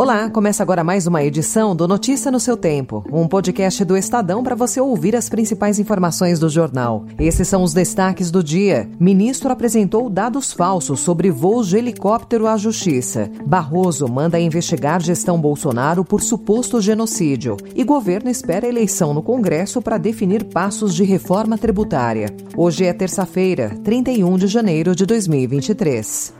Olá, começa agora mais uma edição do Notícia no seu Tempo, um podcast do Estadão para você ouvir as principais informações do jornal. Esses são os destaques do dia. Ministro apresentou dados falsos sobre voos de helicóptero à Justiça. Barroso manda investigar gestão Bolsonaro por suposto genocídio. E governo espera eleição no Congresso para definir passos de reforma tributária. Hoje é terça-feira, 31 de janeiro de 2023.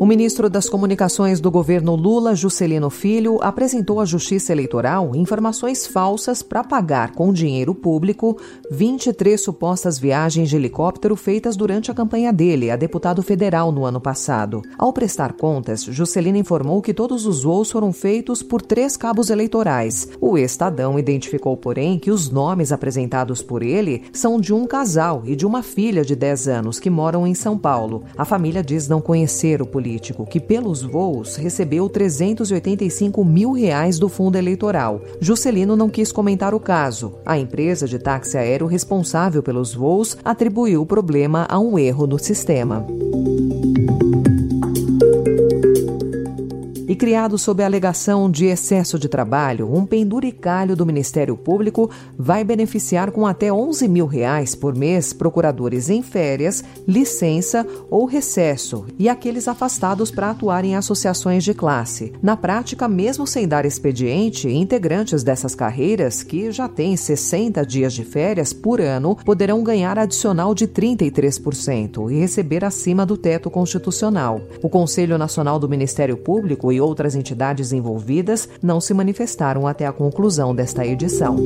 O ministro das Comunicações do governo Lula, Juscelino Filho, apresentou à Justiça Eleitoral informações falsas para pagar com dinheiro público 23 supostas viagens de helicóptero feitas durante a campanha dele, a deputado federal, no ano passado. Ao prestar contas, Juscelino informou que todos os voos foram feitos por três cabos eleitorais. O Estadão identificou, porém, que os nomes apresentados por ele são de um casal e de uma filha de 10 anos que moram em São Paulo. A família diz não conhecer o político político que, pelos voos, recebeu 385 mil reais do fundo eleitoral. Juscelino não quis comentar o caso. A empresa de táxi aéreo responsável pelos voos atribuiu o problema a um erro no sistema. Criado sob a alegação de excesso de trabalho, um penduricalho do Ministério Público vai beneficiar com até 11 mil reais por mês procuradores em férias, licença ou recesso e aqueles afastados para atuar em associações de classe. Na prática, mesmo sem dar expediente, integrantes dessas carreiras, que já têm 60 dias de férias por ano, poderão ganhar adicional de 33% e receber acima do teto constitucional. O Conselho Nacional do Ministério Público e outras entidades envolvidas não se manifestaram até a conclusão desta edição.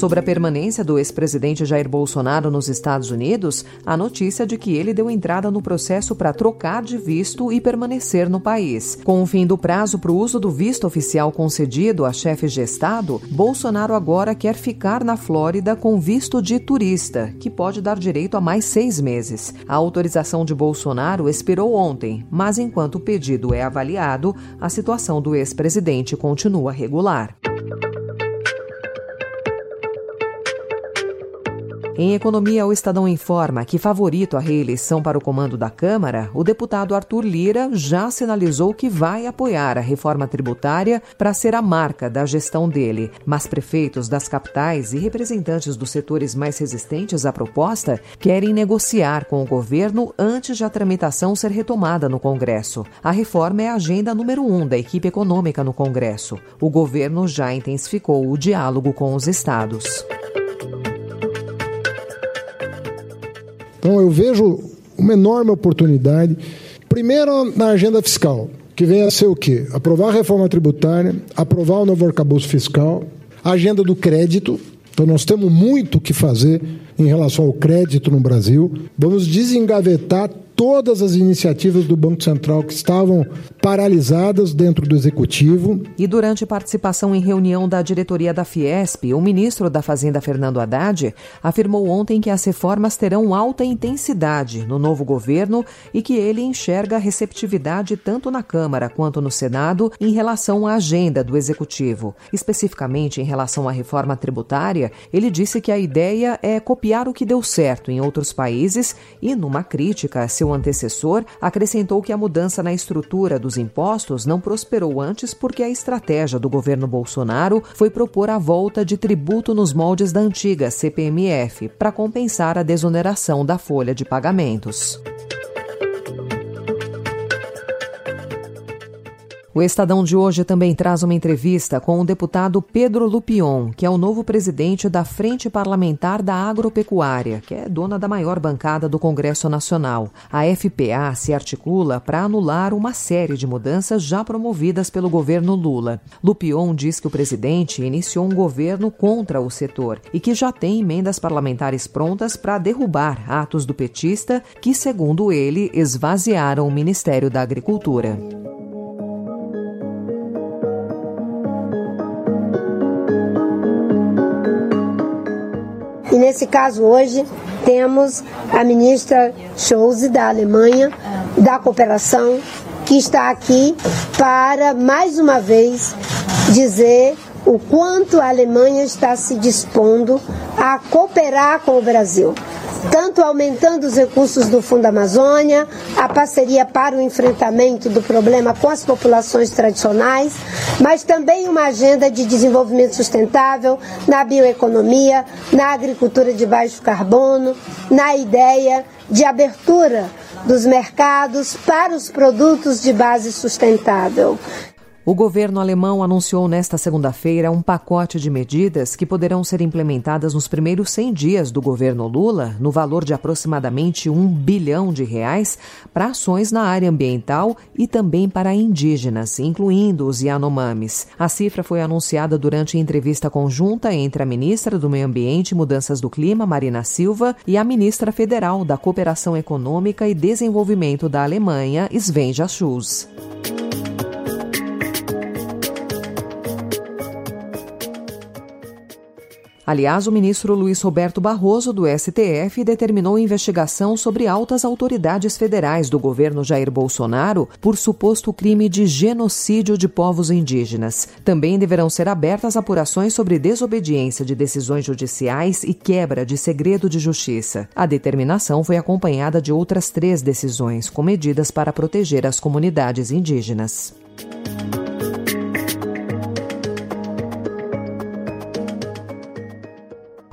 Sobre a permanência do ex-presidente Jair Bolsonaro nos Estados Unidos, a notícia de que ele deu entrada no processo para trocar de visto e permanecer no país. Com o fim do prazo para o uso do visto oficial concedido a chefes de Estado, Bolsonaro agora quer ficar na Flórida com visto de turista, que pode dar direito a mais seis meses. A autorização de Bolsonaro expirou ontem, mas enquanto o pedido é avaliado, a situação do ex-presidente continua regular. Em economia, o Estadão informa que, favorito à reeleição para o comando da Câmara, o deputado Arthur Lira já sinalizou que vai apoiar a reforma tributária para ser a marca da gestão dele. Mas prefeitos das capitais e representantes dos setores mais resistentes à proposta querem negociar com o governo antes de a tramitação ser retomada no Congresso. A reforma é a agenda número um da equipe econômica no Congresso. O governo já intensificou o diálogo com os estados. Então eu vejo uma enorme oportunidade, primeiro na agenda fiscal, que vem a ser o quê? Aprovar a reforma tributária, aprovar o novo arcabouço fiscal, a agenda do crédito. Então nós temos muito o que fazer em relação ao crédito no Brasil. Vamos desengavetar todas as iniciativas do Banco Central que estavam paralisadas dentro do executivo. E durante participação em reunião da diretoria da Fiesp, o ministro da Fazenda Fernando Haddad afirmou ontem que as reformas terão alta intensidade no novo governo e que ele enxerga receptividade tanto na Câmara quanto no Senado em relação à agenda do executivo. Especificamente em relação à reforma tributária, ele disse que a ideia é copiar o que deu certo em outros países e, numa crítica a seu antecessor, acrescentou que a mudança na estrutura dos impostos não prosperou antes porque a estratégia do governo Bolsonaro foi propor a volta de tributo nos moldes da antiga CPMF para compensar a desoneração da folha de pagamentos. O Estadão de hoje também traz uma entrevista com o deputado Pedro Lupion, que é o novo presidente da Frente Parlamentar da Agropecuária, que é dona da maior bancada do Congresso Nacional. A FPA se articula para anular uma série de mudanças já promovidas pelo governo Lula. Lupion diz que o presidente iniciou um governo contra o setor e que já tem emendas parlamentares prontas para derrubar atos do petista que, segundo ele, esvaziaram o Ministério da Agricultura. E nesse caso hoje temos a ministra Scholz da Alemanha, da cooperação, que está aqui para mais uma vez dizer o quanto a Alemanha está se dispondo a cooperar com o Brasil tanto aumentando os recursos do Fundo Amazônia, a parceria para o enfrentamento do problema com as populações tradicionais, mas também uma agenda de desenvolvimento sustentável na bioeconomia, na agricultura de baixo carbono, na ideia de abertura dos mercados para os produtos de base sustentável. O governo alemão anunciou nesta segunda-feira um pacote de medidas que poderão ser implementadas nos primeiros 100 dias do governo Lula, no valor de aproximadamente um bilhão de reais, para ações na área ambiental e também para indígenas, incluindo os Yanomamis. A cifra foi anunciada durante entrevista conjunta entre a ministra do Meio Ambiente e Mudanças do Clima, Marina Silva, e a ministra federal da Cooperação Econômica e Desenvolvimento da Alemanha, Svenja Schulz. Aliás, o ministro Luiz Roberto Barroso, do STF, determinou investigação sobre altas autoridades federais do governo Jair Bolsonaro por suposto crime de genocídio de povos indígenas. Também deverão ser abertas apurações sobre desobediência de decisões judiciais e quebra de segredo de justiça. A determinação foi acompanhada de outras três decisões com medidas para proteger as comunidades indígenas.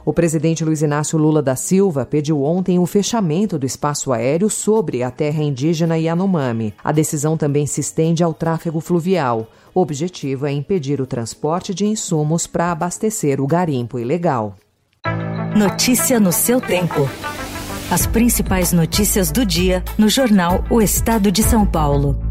O presidente Luiz Inácio Lula da Silva pediu ontem o fechamento do espaço aéreo sobre a terra indígena Yanomami. A decisão também se estende ao tráfego fluvial. O objetivo é impedir o transporte de insumos para abastecer o garimpo ilegal. Notícia no seu tempo. As principais notícias do dia no jornal O Estado de São Paulo.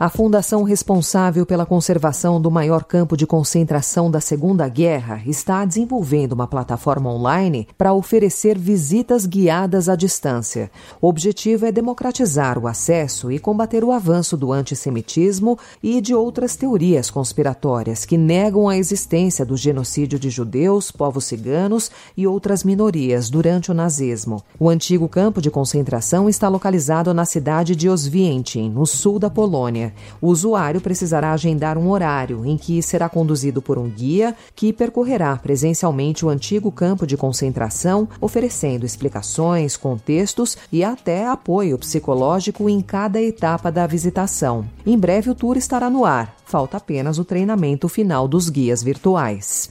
A fundação responsável pela conservação do maior campo de concentração da Segunda Guerra está desenvolvendo uma plataforma online para oferecer visitas guiadas à distância. O objetivo é democratizar o acesso e combater o avanço do antissemitismo e de outras teorias conspiratórias que negam a existência do genocídio de judeus, povos ciganos e outras minorias durante o nazismo. O antigo campo de concentração está localizado na cidade de Oswiecim, no sul da Polônia. O usuário precisará agendar um horário em que será conduzido por um guia que percorrerá presencialmente o antigo campo de concentração, oferecendo explicações, contextos e até apoio psicológico em cada etapa da visitação. Em breve o tour estará no ar. Falta apenas o treinamento final dos guias virtuais.